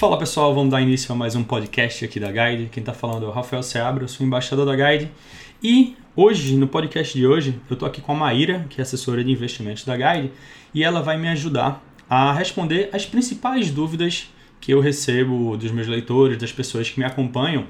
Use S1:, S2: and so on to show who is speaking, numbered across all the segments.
S1: Fala pessoal, vamos dar início a mais um podcast aqui da Guide. Quem está falando é o Rafael Seabra, eu sou embaixador da Guide. E hoje, no podcast de hoje, eu estou aqui com a Maíra, que é assessora de investimentos da Guide, e ela vai me ajudar a responder as principais dúvidas que eu recebo dos meus leitores, das pessoas que me acompanham.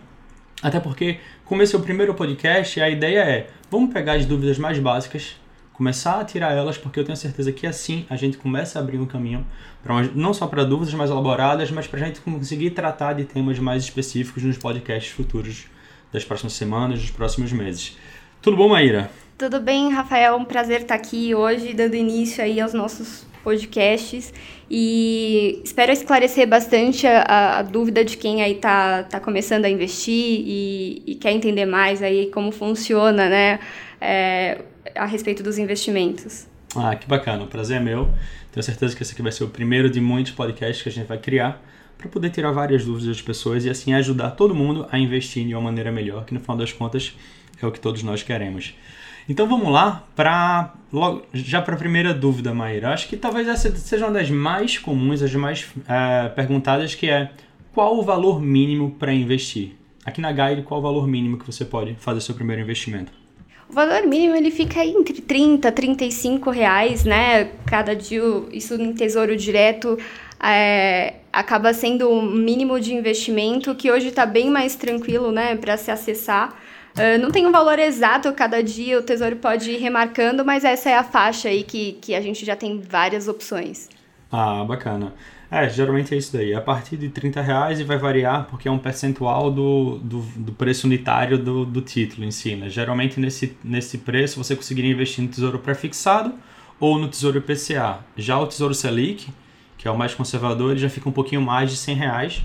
S1: Até porque, como esse é o primeiro podcast, a ideia é vamos pegar as dúvidas mais básicas começar a tirar elas, porque eu tenho certeza que assim a gente começa a abrir um caminho para não só para dúvidas mais elaboradas, mas para a gente conseguir tratar de temas mais específicos nos podcasts futuros das próximas semanas, dos próximos meses. Tudo bom, Maíra?
S2: Tudo bem, Rafael. Um prazer estar aqui hoje, dando início aí aos nossos podcasts e espero esclarecer bastante a, a dúvida de quem aí está tá começando a investir e, e, quer entender mais aí como funciona, né? É, a respeito dos investimentos.
S1: Ah, que bacana, o prazer é meu. Tenho certeza que esse aqui vai ser o primeiro de muitos podcasts que a gente vai criar para poder tirar várias dúvidas das pessoas e assim ajudar todo mundo a investir de uma maneira melhor, que no final das contas é o que todos nós queremos. Então vamos lá para já para a primeira dúvida, Maíra. Acho que talvez essa seja uma das mais comuns, as mais é, perguntadas, que é qual o valor mínimo para investir? Aqui na Guide, qual o valor mínimo que você pode fazer seu primeiro investimento?
S2: O valor mínimo ele fica entre 30 35 reais, né? Cada dia, isso em tesouro direto é, acaba sendo o mínimo de investimento, que hoje está bem mais tranquilo, né, para se acessar. Uh, não tem um valor exato cada dia, o Tesouro pode ir remarcando, mas essa é a faixa aí que, que a gente já tem várias opções.
S1: Ah, bacana. É, geralmente é isso daí. A partir de 30 reais e vai variar porque é um percentual do, do, do preço unitário do, do título em si. Né? Geralmente nesse, nesse preço você conseguiria investir no Tesouro Prefixado ou no Tesouro IPCA. Já o Tesouro Selic, que é o mais conservador, ele já fica um pouquinho mais de 100 reais,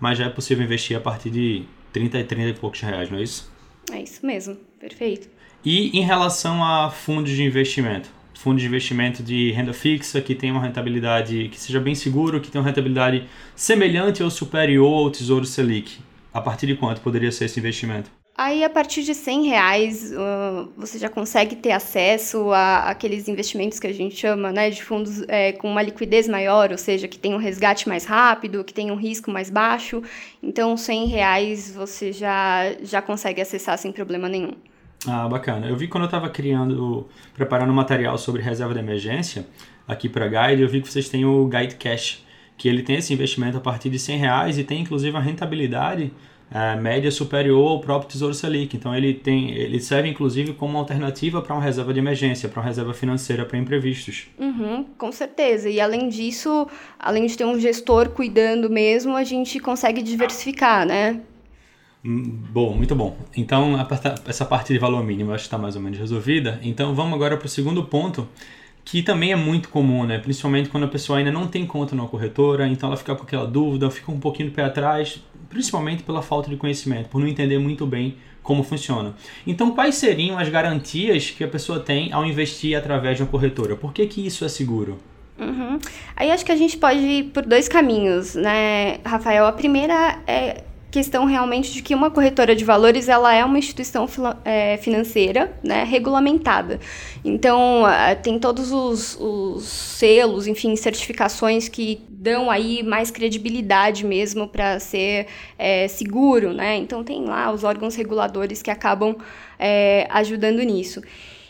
S1: mas já é possível investir a partir de 30 e 30 e poucos reais, não é isso?
S2: É isso mesmo, perfeito.
S1: E em relação a fundos de investimento? Fundo de investimento de renda fixa que tem uma rentabilidade que seja bem seguro, que tenha uma rentabilidade semelhante ou superior ao Tesouro Selic. A partir de quanto poderia ser esse investimento?
S2: Aí, a partir de 100 reais, uh, você já consegue ter acesso a aqueles investimentos que a gente chama né, de fundos é, com uma liquidez maior, ou seja, que tem um resgate mais rápido, que tem um risco mais baixo. Então, 100 reais você já, já consegue acessar sem problema nenhum.
S1: Ah, bacana. Eu vi quando eu estava criando, preparando material sobre reserva de emergência aqui para Guide, eu vi que vocês têm o Guide Cash, que ele tem esse investimento a partir de 100 reais e tem inclusive a rentabilidade é, média superior ao próprio Tesouro Selic. Então ele tem, ele serve inclusive como alternativa para uma reserva de emergência, para uma reserva financeira para imprevistos.
S2: Uhum, com certeza. E além disso, além de ter um gestor cuidando mesmo, a gente consegue diversificar, né?
S1: Bom, muito bom. Então, essa parte de valor mínimo acho que está mais ou menos resolvida. Então, vamos agora para o segundo ponto, que também é muito comum, né? Principalmente quando a pessoa ainda não tem conta numa corretora, então ela fica com aquela dúvida, fica um pouquinho do pé atrás, principalmente pela falta de conhecimento, por não entender muito bem como funciona. Então, quais seriam as garantias que a pessoa tem ao investir através de uma corretora? Por que, que isso é seguro?
S2: Uhum. Aí acho que a gente pode ir por dois caminhos, né, Rafael? A primeira é questão realmente de que uma corretora de valores ela é uma instituição é, financeira né, regulamentada. Então, tem todos os, os, selos, enfim, certificações que dão aí mais credibilidade mesmo para ser é, seguro. Né? Então, tem lá os órgãos reguladores que acabam é, ajudando nisso.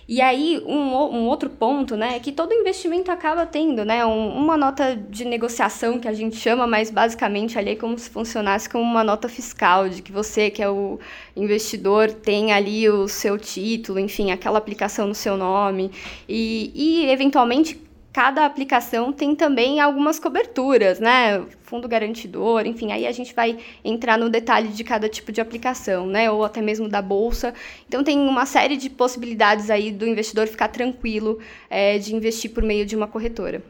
S2: E aí, um, um outro ponto, né, é que todo investimento acaba tendo, né, um, uma nota de negociação que a gente chama, mas basicamente ali é como se funcionasse como uma nota fiscal, de que você, que é o investidor, tem ali o seu título, enfim, aquela aplicação no seu nome, e, e eventualmente cada aplicação tem também algumas coberturas, né? Fundo garantidor, enfim, aí a gente vai entrar no detalhe de cada tipo de aplicação, né? Ou até mesmo da bolsa. Então tem uma série de possibilidades aí do investidor ficar tranquilo é, de investir por meio de uma corretora.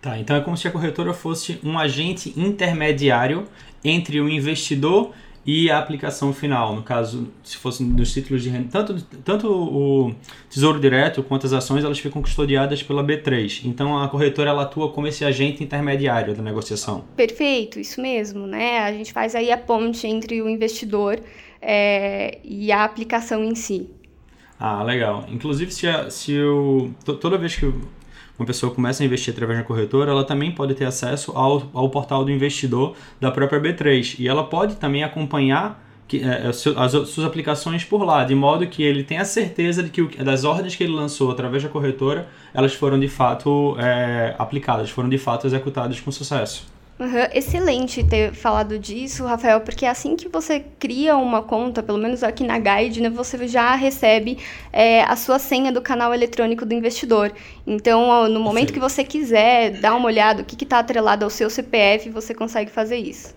S1: Tá, então é como se a corretora fosse um agente intermediário entre o investidor e a aplicação final, no caso, se fosse nos títulos de renda, tanto, tanto o Tesouro Direto quanto as ações, elas ficam custodiadas pela B3. Então a corretora ela atua como esse agente intermediário da negociação.
S2: Perfeito, isso mesmo, né? A gente faz aí a ponte entre o investidor é, e a aplicação em si.
S1: Ah, legal. Inclusive, se, a, se eu, toda vez que uma pessoa começa a investir através da corretora, ela também pode ter acesso ao, ao portal do investidor da própria B3. E ela pode também acompanhar que, é, as suas aplicações por lá, de modo que ele tenha certeza de que das ordens que ele lançou através da corretora, elas foram de fato é, aplicadas, foram de fato executadas com sucesso.
S2: Uhum. Excelente ter falado disso, Rafael, porque assim que você cria uma conta, pelo menos aqui na Guide, né, você já recebe é, a sua senha do canal eletrônico do investidor. Então, no momento que você quiser dar uma olhada o que está atrelado ao seu CPF, você consegue fazer isso.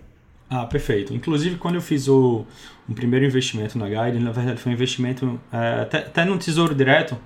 S1: Ah, perfeito. Inclusive, quando eu fiz o, o primeiro investimento na Guide, na verdade foi um investimento é, até, até no Tesouro Direto,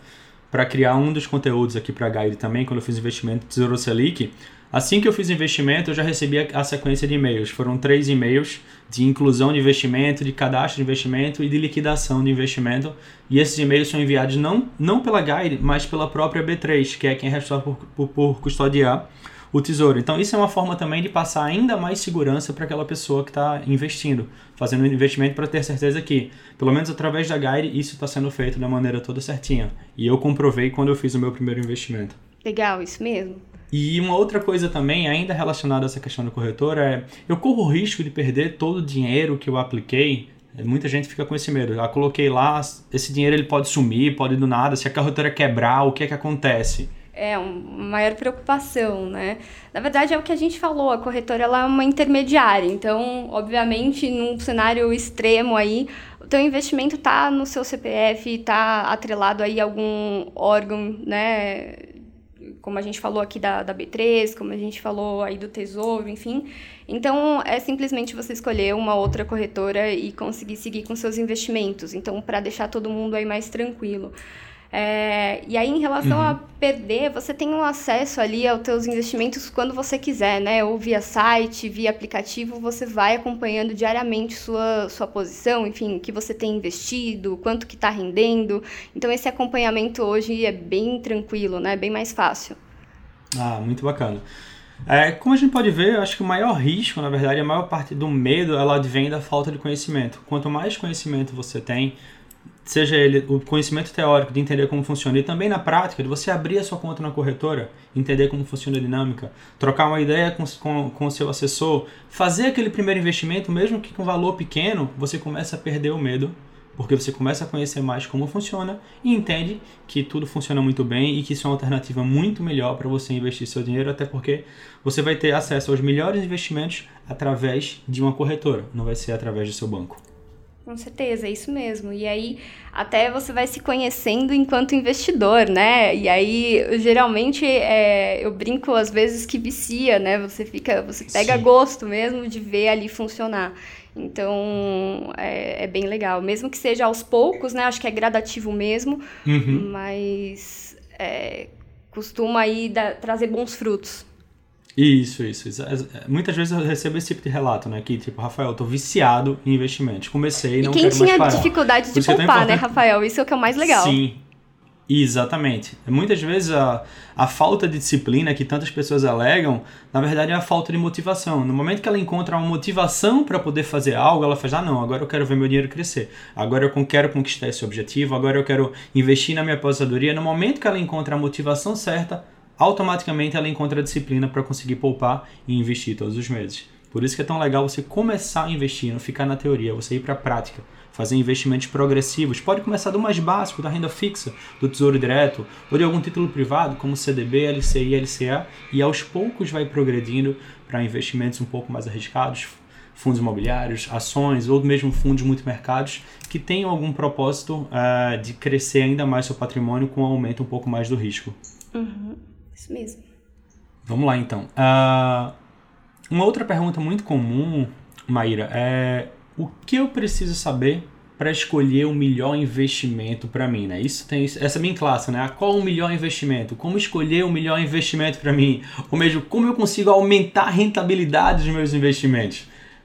S1: para criar um dos conteúdos aqui para a Guide também, quando eu fiz investimento Tesouro Selic, Assim que eu fiz o investimento, eu já recebi a, sequência de e-mails. Foram três e-mails de inclusão de investimento, de cadastro de investimento e de liquidação de investimento. E esses e-mails são enviados não, não pela Guide, mas pela própria B3, que é quem é responsável por, por, por custodiar o tesouro. Então, isso é uma forma também de passar ainda mais segurança para aquela pessoa que está investindo, fazendo um investimento para ter certeza que, pelo menos através da Guide, isso está sendo feito da maneira toda certinha. E eu comprovei quando eu fiz o meu primeiro investimento.
S2: Legal, isso mesmo.
S1: E uma outra coisa também, ainda relacionada a essa questão do corretor, é eu corro o risco de perder todo o dinheiro que eu apliquei. Muita gente fica com esse medo. Eu coloquei lá, esse dinheiro ele pode sumir, pode do nada. Se a corretora quebrar, o que é que acontece?
S2: É uma maior preocupação, né? Na verdade é o que a gente falou, a corretora ela é uma intermediária. Então, obviamente, num cenário extremo aí, o teu investimento está no seu CPF, está atrelado aí a algum órgão, né, como a gente falou aqui da, da B3, como a gente falou aí do Tesouro, enfim. Então, é simplesmente você escolher uma outra corretora e conseguir seguir com seus investimentos. Então, para deixar todo mundo aí mais tranquilo. É, e aí, em relação uhum. a perder, você tem um acesso ali aos teus investimentos quando você quiser, né? Ou via site, via aplicativo, você vai acompanhando diariamente sua, sua posição, enfim, o que você tem investido, quanto que está rendendo. Então, esse acompanhamento hoje é bem tranquilo, né? Bem mais fácil.
S1: Ah, muito bacana. É, como a gente pode ver, eu acho que o maior risco, na verdade, a maior parte do medo, ela advém da falta de conhecimento. Quanto mais conhecimento você tem, seja ele o conhecimento teórico de entender como funciona e também na prática de você abrir a sua conta na corretora, entender como funciona a dinâmica, trocar uma ideia com, com, com o seu assessor, fazer aquele primeiro investimento, mesmo que com valor pequeno, você começa a perder o medo, porque você começa a conhecer mais como funciona e entende que tudo funciona muito bem e que isso é uma alternativa muito melhor para você investir seu dinheiro, até porque você vai ter acesso aos melhores investimentos através de uma corretora, não vai ser através do seu banco.
S2: Com certeza, é isso mesmo. E aí, até você vai se conhecendo enquanto investidor, né? E aí, geralmente, é, eu brinco às vezes que vicia, né? Você fica, você pega Sim. gosto mesmo de ver ali funcionar. Então, é, é, bem legal. Mesmo que seja aos poucos, né? Acho que é gradativo mesmo, uhum. mas é, costuma aí dar, trazer bons frutos.
S1: Isso, isso, isso. É, é, muitas vezes eu recebo esse tipo de relato, né? Que, tipo, Rafael, eu tô viciado em investimentos. Comecei e não parar.
S2: quem tinha dificuldade de poupar, né, Rafael? Isso é o que é o mais legal.
S1: Sim, Exatamente. Muitas vezes a, a falta de disciplina que tantas pessoas alegam, na verdade é a falta de motivação. No momento que ela encontra uma motivação para poder fazer algo, ela faz: ah, não, agora eu quero ver meu dinheiro crescer, agora eu quero conquistar esse objetivo, agora eu quero investir na minha aposentadoria. No momento que ela encontra a motivação certa, automaticamente ela encontra a disciplina para conseguir poupar e investir todos os meses. Por isso que é tão legal você começar não ficar na teoria, você ir para a prática, fazer investimentos progressivos. Pode começar do mais básico, da renda fixa, do tesouro direto, ou de algum título privado, como CDB, LCI, LCA, e aos poucos vai progredindo para investimentos um pouco mais arriscados, fundos imobiliários, ações ou mesmo fundos multimercados que tenham algum propósito uh, de crescer ainda mais seu patrimônio com um aumento um pouco mais do risco.
S2: Uhum. Isso mesmo.
S1: Vamos lá então. Uh, uma outra pergunta muito comum, Maíra, é o que eu preciso saber para escolher o melhor investimento para mim, né? Isso tem essa é minha classe, né? Qual o melhor investimento? Como escolher o melhor investimento para mim? Ou mesmo como eu consigo aumentar a rentabilidade dos meus investimentos?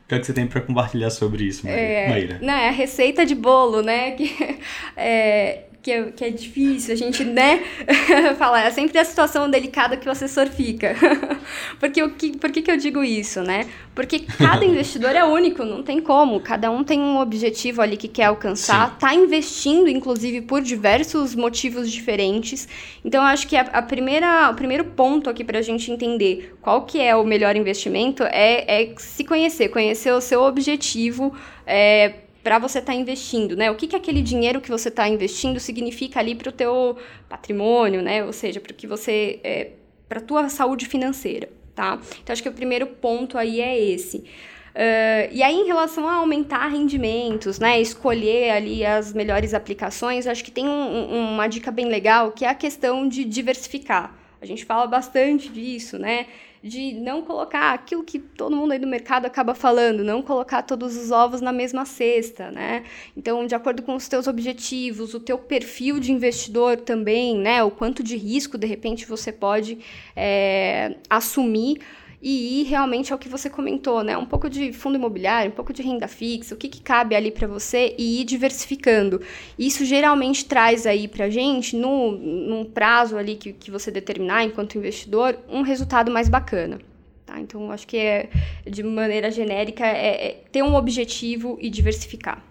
S1: O que, é que você tem para compartilhar sobre isso, Maíra?
S2: É, é a receita de bolo, né? Que, é, que é, que é difícil, a gente, né, falar, é sempre a situação delicada que o assessor fica. Porque o que, por que, que eu digo isso, né? Porque cada investidor é único, não tem como. Cada um tem um objetivo ali que quer alcançar, Sim. tá investindo, inclusive, por diversos motivos diferentes. Então, eu acho que a, a primeira, o primeiro ponto aqui para a gente entender qual que é o melhor investimento é, é se conhecer, conhecer o seu objetivo, é, para você estar tá investindo, né? O que, que aquele dinheiro que você está investindo significa ali para o teu patrimônio, né? Ou seja, para que você, é, para tua saúde financeira, tá? Então acho que o primeiro ponto aí é esse. Uh, e aí, em relação a aumentar rendimentos, né, escolher ali as melhores aplicações, acho que tem um, uma dica bem legal que é a questão de diversificar. A gente fala bastante disso, né? de não colocar aquilo que todo mundo aí do mercado acaba falando, não colocar todos os ovos na mesma cesta, né? Então, de acordo com os teus objetivos, o teu perfil de investidor também, né? O quanto de risco, de repente, você pode é, assumir e ir realmente ao que você comentou, né? Um pouco de fundo imobiliário, um pouco de renda fixa, o que, que cabe ali para você e ir diversificando. Isso geralmente traz aí para gente, no, num prazo ali que, que você determinar enquanto investidor, um resultado mais bacana. Tá? Então, acho que é, de maneira genérica é, é ter um objetivo e diversificar.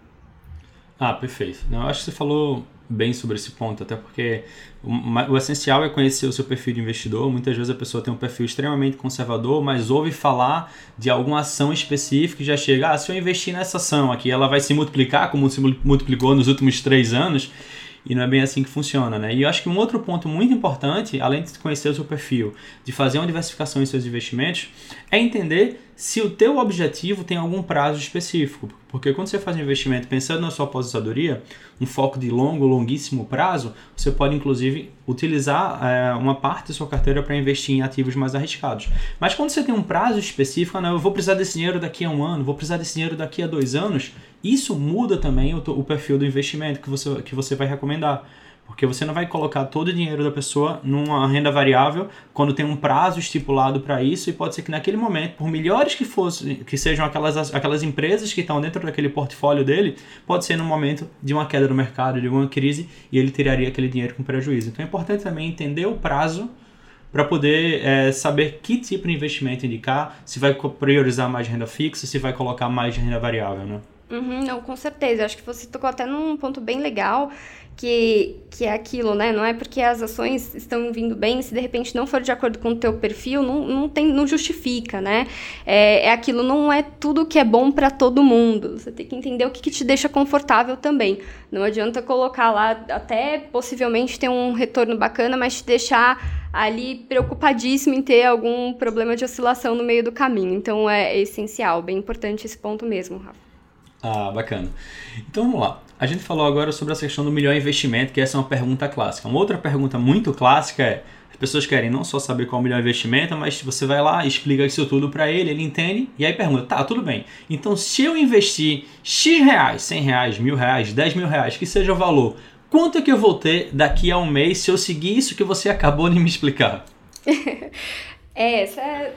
S1: Ah, perfeito. Eu acho que você falou bem sobre esse ponto, até porque o, essencial é conhecer o seu perfil de investidor. Muitas vezes a pessoa tem um perfil extremamente conservador, mas ouve falar de alguma ação específica e já chega, ah, se eu investir nessa ação aqui, ela vai se multiplicar como se multiplicou nos últimos três anos. E não é bem assim que funciona, né? E eu acho que um outro ponto muito importante, além de conhecer o seu perfil, de fazer uma diversificação em seus investimentos, é entender se o teu objetivo tem algum prazo específico. Porque quando você faz um investimento pensando na sua aposentadoria, um foco de longo, longuíssimo prazo, você pode inclusive utilizar é, uma parte da sua carteira para investir em ativos mais arriscados. Mas quando você tem um prazo específico, ah, não, eu vou precisar desse dinheiro daqui a um ano, vou precisar desse dinheiro daqui a dois anos, isso muda também o, o perfil do investimento que você, que você vai recomendar. Porque você não vai colocar todo o dinheiro da pessoa numa renda variável quando tem um prazo estipulado para isso e pode ser que naquele momento, por melhores que fossem, que sejam aquelas, aquelas empresas que estão dentro daquele portfólio dele, pode ser no momento de uma queda no mercado, de uma crise e ele tiraria aquele dinheiro com prejuízo. Então é importante também entender o prazo para poder é, saber que tipo de investimento indicar, se vai priorizar mais renda fixa, se vai colocar mais renda variável, né?
S2: Uhum, não, com certeza. Acho que você tocou até num ponto bem legal, que, que é aquilo, né? Não é porque as ações estão vindo bem, se de repente não for de acordo com o teu perfil, não, não, tem, não justifica, né? É, é aquilo, não é tudo que é bom para todo mundo. Você tem que entender o que, que te deixa confortável também. Não adianta colocar lá, até possivelmente ter um retorno bacana, mas te deixar ali preocupadíssimo em ter algum problema de oscilação no meio do caminho. Então é essencial, bem importante esse ponto mesmo, Rafa.
S1: Ah, bacana. Então vamos lá. A gente falou agora sobre essa questão do melhor investimento, que essa é uma pergunta clássica. Uma outra pergunta muito clássica é: as pessoas querem não só saber qual é o melhor investimento, mas você vai lá, explica isso tudo para ele, ele entende e aí pergunta: tá, tudo bem. Então, se eu investir X reais, 100 reais, mil reais, 10 mil reais, que seja o valor, quanto é que eu vou ter daqui a um mês se eu seguir isso que você acabou de me explicar?
S2: é, essa é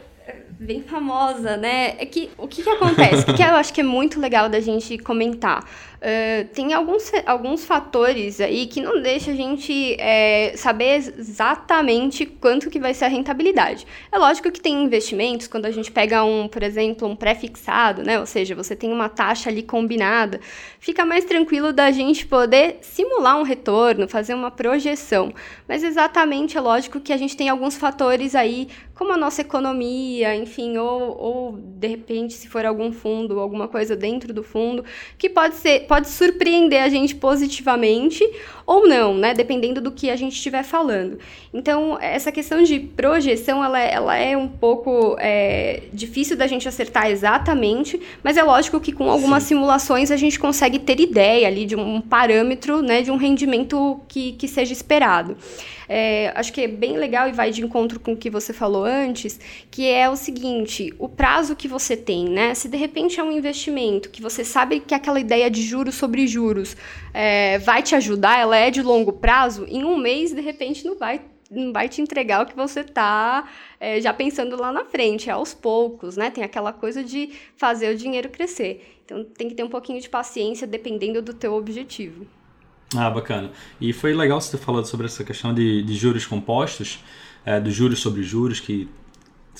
S2: bem famosa, né? É que o que, que acontece? o que, que eu acho que é muito legal da gente comentar? Uh, tem alguns, alguns fatores aí que não deixa a gente é, saber exatamente quanto que vai ser a rentabilidade. É lógico que tem investimentos, quando a gente pega um, por exemplo, um pré-fixado, né? Ou seja, você tem uma taxa ali combinada, fica mais tranquilo da gente poder simular um retorno, fazer uma projeção. Mas exatamente é lógico que a gente tem alguns fatores aí, como a nossa economia, enfim, ou, ou de repente, se for algum fundo, alguma coisa dentro do fundo, que pode ser pode surpreender a gente positivamente ou não, né? Dependendo do que a gente estiver falando. Então, essa questão de projeção, ela, é, ela é um pouco é, difícil da gente acertar exatamente, mas é lógico que com algumas Sim. simulações a gente consegue ter ideia ali de um parâmetro, né? De um rendimento que, que seja esperado. É, acho que é bem legal e vai de encontro com o que você falou antes, que é o seguinte, o prazo que você tem, né? Se de repente é um investimento que você sabe que aquela ideia de juros sobre juros é, vai te ajudar, ela é de longo prazo, em um mês, de repente, não vai não vai te entregar o que você está é, já pensando lá na frente, é aos poucos, né? Tem aquela coisa de fazer o dinheiro crescer. Então tem que ter um pouquinho de paciência dependendo do teu objetivo.
S1: Ah, bacana. E foi legal você ter falado sobre essa questão de, de juros compostos, é, dos juros sobre juros, que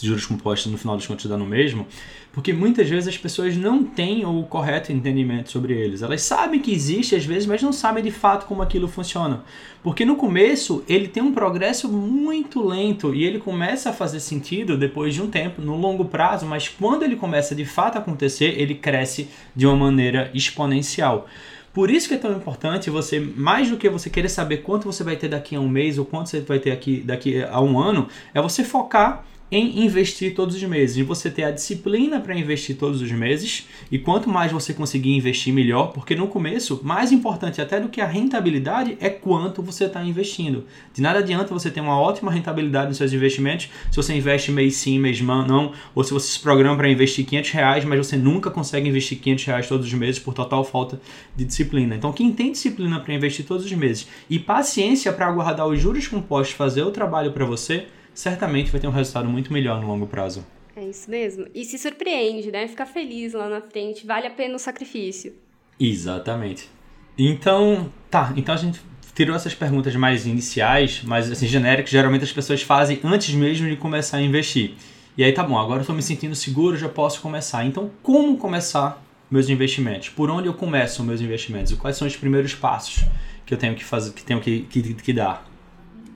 S1: juros compostos no final das contas dá no mesmo, porque muitas vezes as pessoas não têm o correto entendimento sobre eles. Elas sabem que existe às vezes, mas não sabem de fato como aquilo funciona. Porque no começo ele tem um progresso muito lento e ele começa a fazer sentido depois de um tempo, no longo prazo, mas quando ele começa de fato a acontecer, ele cresce de uma maneira exponencial. Por isso que é tão importante você, mais do que você querer saber quanto você vai ter daqui a um mês ou quanto você vai ter aqui daqui a um ano, é você focar em investir todos os meses, e você ter a disciplina para investir todos os meses, e quanto mais você conseguir investir, melhor, porque no começo, mais importante até do que a rentabilidade é quanto você está investindo. De nada adianta você ter uma ótima rentabilidade nos seus investimentos se você investe mês sim, mês não, ou se você se programa para investir 500 reais, mas você nunca consegue investir 500 reais todos os meses por total falta de disciplina. Então, quem tem disciplina para investir todos os meses e paciência para aguardar os juros compostos fazer o trabalho para você, certamente vai ter um resultado muito melhor no longo prazo.
S2: É isso mesmo. E se surpreende, né? Fica feliz lá na frente, vale a pena o sacrifício.
S1: Exatamente. Então, tá, então a gente tirou essas perguntas mais iniciais, mais assim, genéricas, geralmente as pessoas fazem antes mesmo de começar a investir. E aí tá bom, agora eu estou me sentindo seguro, já posso começar. Então, como começar meus investimentos? Por onde eu começo meus investimentos? E quais são os primeiros passos que eu tenho que fazer, que tenho que, que, que dar?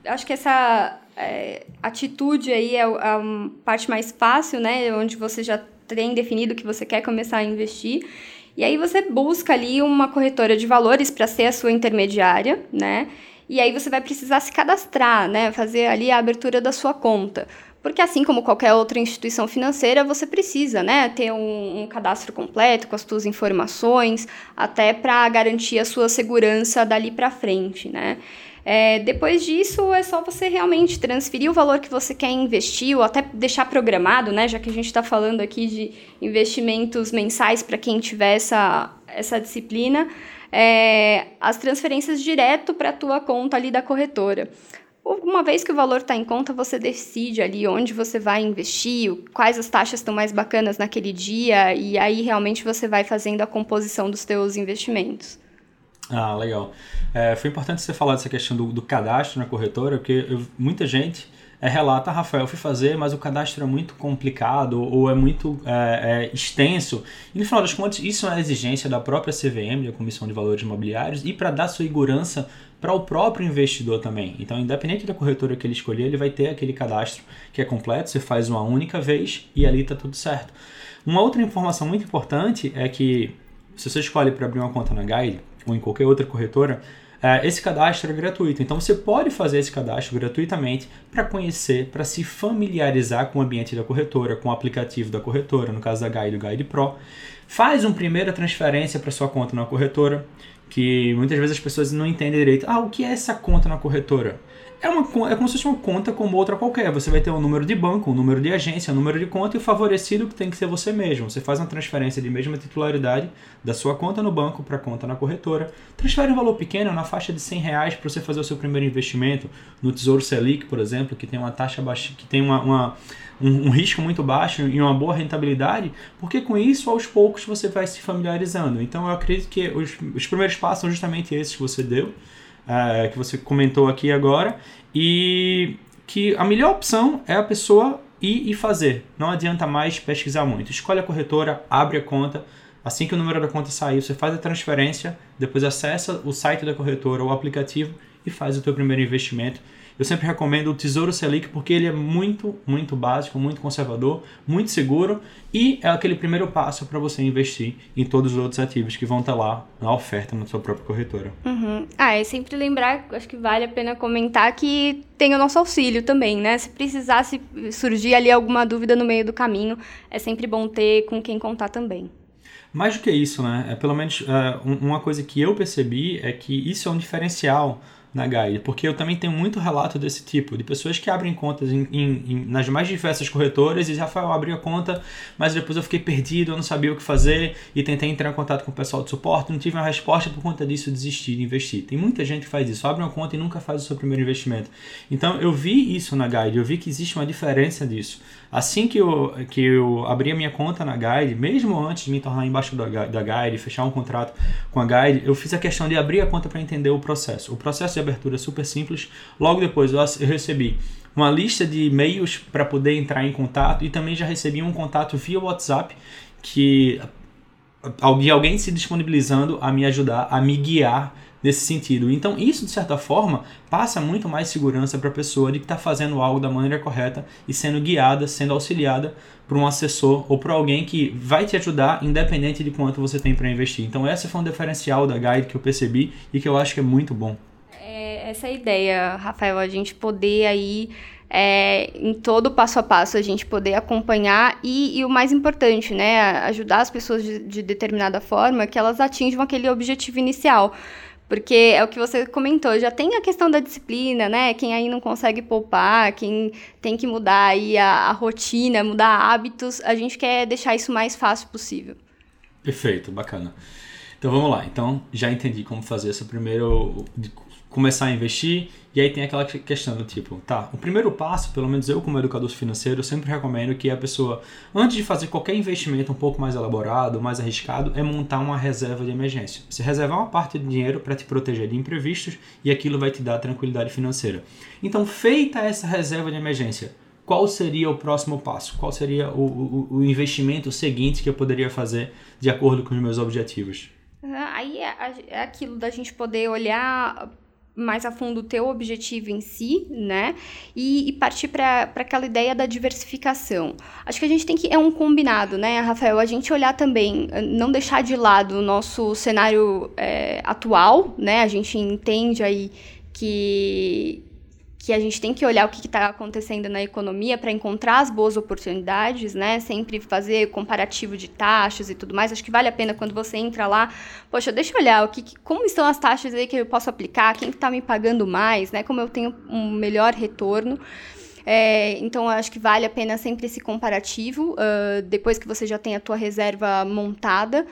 S2: Acho que essa é, atitude aí é a parte mais fácil, né? Onde você já tem definido que você quer começar a investir. E aí você busca ali uma corretora de valores para ser a sua intermediária, né? E aí você vai precisar se cadastrar, né? Fazer ali a abertura da sua conta. Porque assim como qualquer outra instituição financeira, você precisa, né, ter um, um cadastro completo com as suas informações, até para garantir a sua segurança dali para frente, né? É, depois disso, é só você realmente transferir o valor que você quer investir ou até deixar programado, né? Já que a gente está falando aqui de investimentos mensais para quem tiver essa, essa disciplina, é, as transferências direto para a tua conta ali da corretora. Uma vez que o valor está em conta, você decide ali onde você vai investir, quais as taxas estão mais bacanas naquele dia, e aí realmente você vai fazendo a composição dos teus investimentos.
S1: Ah, legal. É, foi importante você falar dessa questão do, do cadastro na corretora, porque eu, muita gente é, relata, Rafael, eu fui fazer, mas o cadastro é muito complicado ou é muito é, é, extenso. E no final das contas, isso é uma exigência da própria CVM, da Comissão de Valores Imobiliários, e para dar segurança para o próprio investidor também. Então, independente da corretora que ele escolher, ele vai ter aquele cadastro que é completo, você faz uma única vez e ali está tudo certo. Uma outra informação muito importante é que se você escolhe para abrir uma conta na Guide, ou em qualquer outra corretora, é, esse cadastro é gratuito. Então você pode fazer esse cadastro gratuitamente para conhecer, para se familiarizar com o ambiente da corretora, com o aplicativo da corretora, no caso da Guide, Guide Pro. Faz uma primeira transferência para sua conta na corretora, que muitas vezes as pessoas não entendem direito. Ah, o que é essa conta na corretora? É, uma, é como se fosse uma conta como outra qualquer. Você vai ter um número de banco, um número de agência, um número de conta e o favorecido que tem que ser você mesmo. Você faz uma transferência de mesma titularidade da sua conta no banco para a conta na corretora. Transfere um valor pequeno, na faixa de 100 reais, para você fazer o seu primeiro investimento no Tesouro Selic, por exemplo, que tem uma taxa baixa, que tem uma, uma um, um, risco muito baixo e uma boa rentabilidade, porque com isso, aos poucos, você vai se familiarizando. Então, eu acredito que os, os primeiros passos são justamente esses que você deu uh, que você comentou aqui agora, e que a melhor opção é a pessoa ir e fazer. Não adianta mais pesquisar muito. Escolhe a corretora, abre a conta. Assim que o número da conta sair, você faz a transferência, depois acessa o site da corretora ou o aplicativo e faz o teu primeiro investimento eu sempre recomendo o Tesouro Selic porque ele é muito, muito básico, muito conservador, muito seguro e é aquele primeiro passo para você investir em todos os outros ativos que vão estar lá na oferta na sua própria corretora.
S2: Uhum. Ah, é sempre lembrar, acho que vale a pena comentar que tem o nosso auxílio também, né? Se precisar se surgir ali alguma dúvida no meio do caminho, é sempre bom ter com quem contar também.
S1: Mais do que isso, né? É pelo menos é, uma coisa que eu percebi é que isso é um diferencial na Guide, porque eu também tenho muito relato desse tipo, de pessoas que abrem contas em, em, em, nas mais diversas corretoras e Rafael, eu abri a conta, mas depois eu fiquei perdido, eu não sabia o que fazer e tentei entrar em contato com o pessoal de suporte, não tive uma resposta por conta disso, desisti de investir. Tem muita gente que faz isso, abre uma conta e nunca faz o seu primeiro investimento. Então eu vi isso na Guide, eu vi que existe uma diferença disso. Assim que eu, que eu abri a minha conta na Guide, mesmo antes de me tornar embaixo da, da Guide, fechar um contrato com a Guide, eu fiz a questão de abrir a conta para entender o processo. O processo de abertura super simples. Logo depois eu recebi uma lista de e-mails para poder entrar em contato e também já recebi um contato via WhatsApp que alguém se disponibilizando a me ajudar, a me guiar nesse sentido. Então, isso, de certa forma, passa muito mais segurança para a pessoa de que está fazendo algo da maneira correta e sendo guiada, sendo auxiliada por um assessor ou por alguém que vai te ajudar, independente de quanto você tem para investir. Então, esse foi um diferencial da Guide que eu percebi e que eu acho que é muito bom.
S2: Essa é a ideia, Rafael, a gente poder aí é, em todo passo a passo a gente poder acompanhar e, e o mais importante, né, ajudar as pessoas de, de, determinada forma que elas atinjam aquele objetivo inicial. Porque é o que você comentou, já tem a questão da disciplina, né? Quem aí não consegue poupar, quem tem que mudar aí a, a rotina, mudar hábitos, a gente quer deixar isso mais fácil possível.
S1: Perfeito, bacana. Então vamos lá. Então já entendi como fazer esse primeiro começar a investir. E aí tem aquela questão do tipo, tá, o primeiro passo, pelo menos eu como educador financeiro, sempre recomendo que a pessoa, antes de fazer qualquer investimento um pouco mais elaborado, mais arriscado, é montar uma reserva de emergência. Você reservar uma parte do dinheiro para te proteger de imprevistos e aquilo vai te dar tranquilidade financeira. Então, feita essa reserva de emergência, qual seria o próximo passo? Qual seria o, o, o investimento seguinte que eu poderia fazer de acordo com os meus objetivos?
S2: Aí é, é aquilo da gente poder olhar mais a fundo o teu objetivo em si, né? E, e partir para aquela ideia da diversificação. Acho que a gente tem que. É um combinado, né, Rafael? A gente olhar também, não deixar de lado o nosso cenário é, atual, né? A gente entende aí que que a gente tem que olhar o que está acontecendo na economia para encontrar as boas oportunidades, né? Sempre fazer comparativo de taxas e tudo mais. Acho que vale a pena quando você entra lá, poxa, deixa eu olhar o que, como estão as taxas aí que eu posso aplicar, quem está me pagando mais, né? Como eu tenho um melhor retorno. É, então, acho que vale a pena sempre esse comparativo, uh, depois que você já tem a tua reserva montada.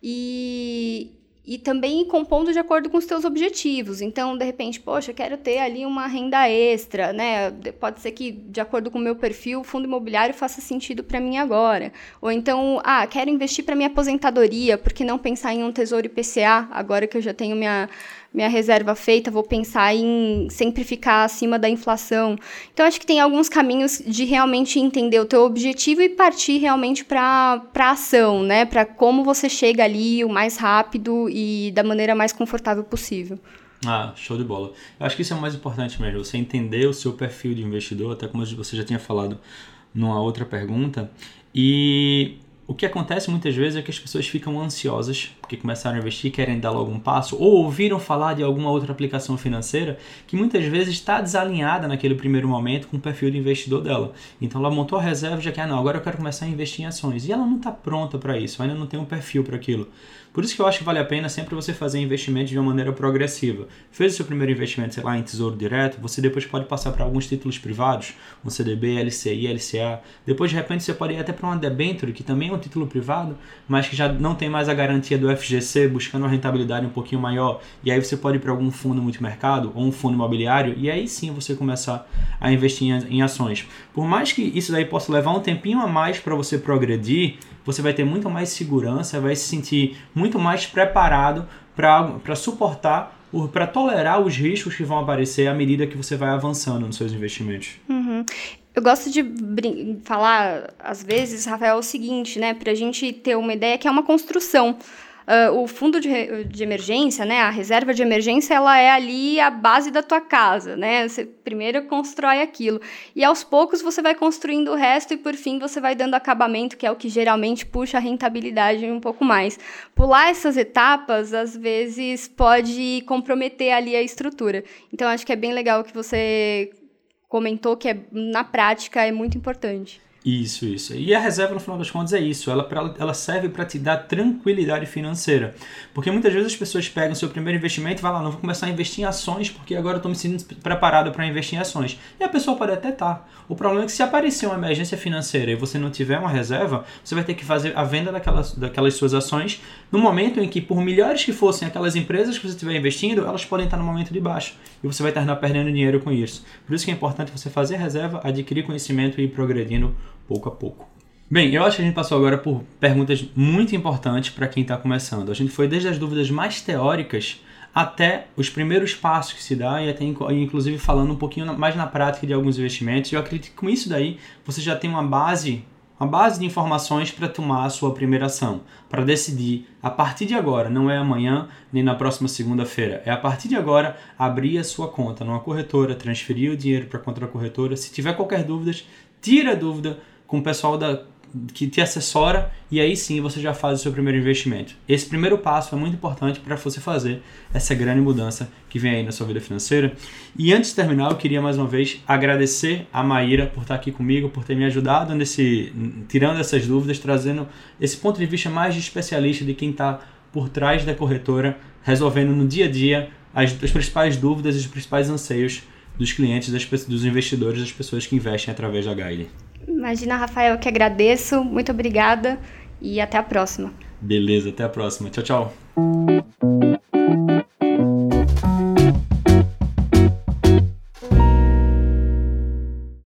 S2: E, e também compondo de acordo com os teus objetivos. Então, de repente, poxa, quero ter ali uma renda extra, né? Pode ser que, de acordo com o meu perfil, o fundo imobiliário faça sentido para mim agora. Ou então, ah, quero investir para minha aposentadoria, por que não pensar em um tesouro IPCA, agora que eu já tenho minha minha reserva feita, vou pensar em sempre ficar acima da inflação. Então, acho que tem alguns caminhos de realmente entender o teu objetivo e partir realmente para a ação, né? Para como você chega ali o mais rápido e da maneira mais confortável possível.
S1: Ah, show de bola. Eu acho que isso é o mais importante mesmo, você entender o seu perfil de investidor, até como você já tinha falado numa outra pergunta, e o que acontece muitas vezes é que as pessoas ficam ansiosas porque começaram a investir, querem dar logo um passo, ou ouviram falar de alguma outra aplicação financeira que muitas vezes está desalinhada naquele primeiro momento com o perfil de investidor dela. Então ela montou a reserva e já quer, ah, não, agora eu quero começar a investir em ações. E ela não está pronta para isso, ainda não tem um perfil para aquilo. Por isso que eu acho que vale a pena sempre você fazer investimentos de uma maneira progressiva. Fez o seu primeiro investimento, sei lá, em tesouro direto, você depois pode passar para alguns títulos privados, um CDB, LCI, LCA. Depois, de repente, você pode ir até para uma debenture, que também é um título privado, mas que já não tem mais a garantia do FGC, buscando uma rentabilidade um pouquinho maior. E aí você pode ir para algum fundo multimercado ou um fundo imobiliário, e aí sim você começar a investir em ações. Por mais que isso daí possa levar um tempinho a mais para você progredir, você vai ter muito mais segurança, vai se sentir muito mais preparado para suportar, para tolerar os riscos que vão aparecer à medida que você vai avançando nos seus investimentos.
S2: Uhum. Eu gosto de falar, às vezes, Rafael, o seguinte, né? Para a gente ter uma ideia que é uma construção. Uh, o fundo de, de emergência, né, a reserva de emergência, ela é ali a base da tua casa, né? Você primeiro constrói aquilo e aos poucos você vai construindo o resto e por fim você vai dando acabamento, que é o que geralmente puxa a rentabilidade um pouco mais. Pular essas etapas às vezes pode comprometer ali a estrutura. Então acho que é bem legal que você comentou que é, na prática é muito importante.
S1: Isso, isso. E a reserva, no final das contas, é isso. Ela, pra, ela serve para te dar tranquilidade financeira. Porque muitas vezes as pessoas pegam seu primeiro investimento e vai lá, não vou começar a investir em ações porque agora eu estou me sentindo preparado para investir em ações. E a pessoa pode até estar. Tá. O problema é que se aparecer uma emergência financeira e você não tiver uma reserva, você vai ter que fazer a venda daquelas, daquelas suas ações no momento em que, por melhores que fossem aquelas empresas que você estiver investindo, elas podem estar no momento de baixo. E você vai terminar perdendo dinheiro com isso. Por isso que é importante você fazer reserva, adquirir conhecimento e ir progredindo pouco a pouco. Bem, eu acho que a gente passou agora por perguntas muito importantes para quem está começando. A gente foi desde as dúvidas mais teóricas até os primeiros passos que se dá e até inclusive falando um pouquinho mais na prática de alguns investimentos. Eu acredito que com isso daí você já tem uma base, uma base de informações para tomar a sua primeira ação, para decidir a partir de agora, não é amanhã nem na próxima segunda-feira, é a partir de agora abrir a sua conta numa corretora, transferir o dinheiro para a conta da corretora. Se tiver qualquer dúvida, tira a dúvida com o pessoal da, que te assessora e aí sim você já faz o seu primeiro investimento. Esse primeiro passo é muito importante para você fazer essa grande mudança que vem aí na sua vida financeira. E antes de terminar, eu queria mais uma vez agradecer a Maíra por estar aqui comigo, por ter me ajudado nesse tirando essas dúvidas, trazendo esse ponto de vista mais de especialista de quem está por trás da corretora, resolvendo no dia a dia as, as principais dúvidas e os principais anseios dos clientes, das, dos investidores, das pessoas que investem através da Guile.
S2: Imagina, Rafael, que agradeço. Muito obrigada e até a próxima.
S1: Beleza, até a próxima. Tchau, tchau.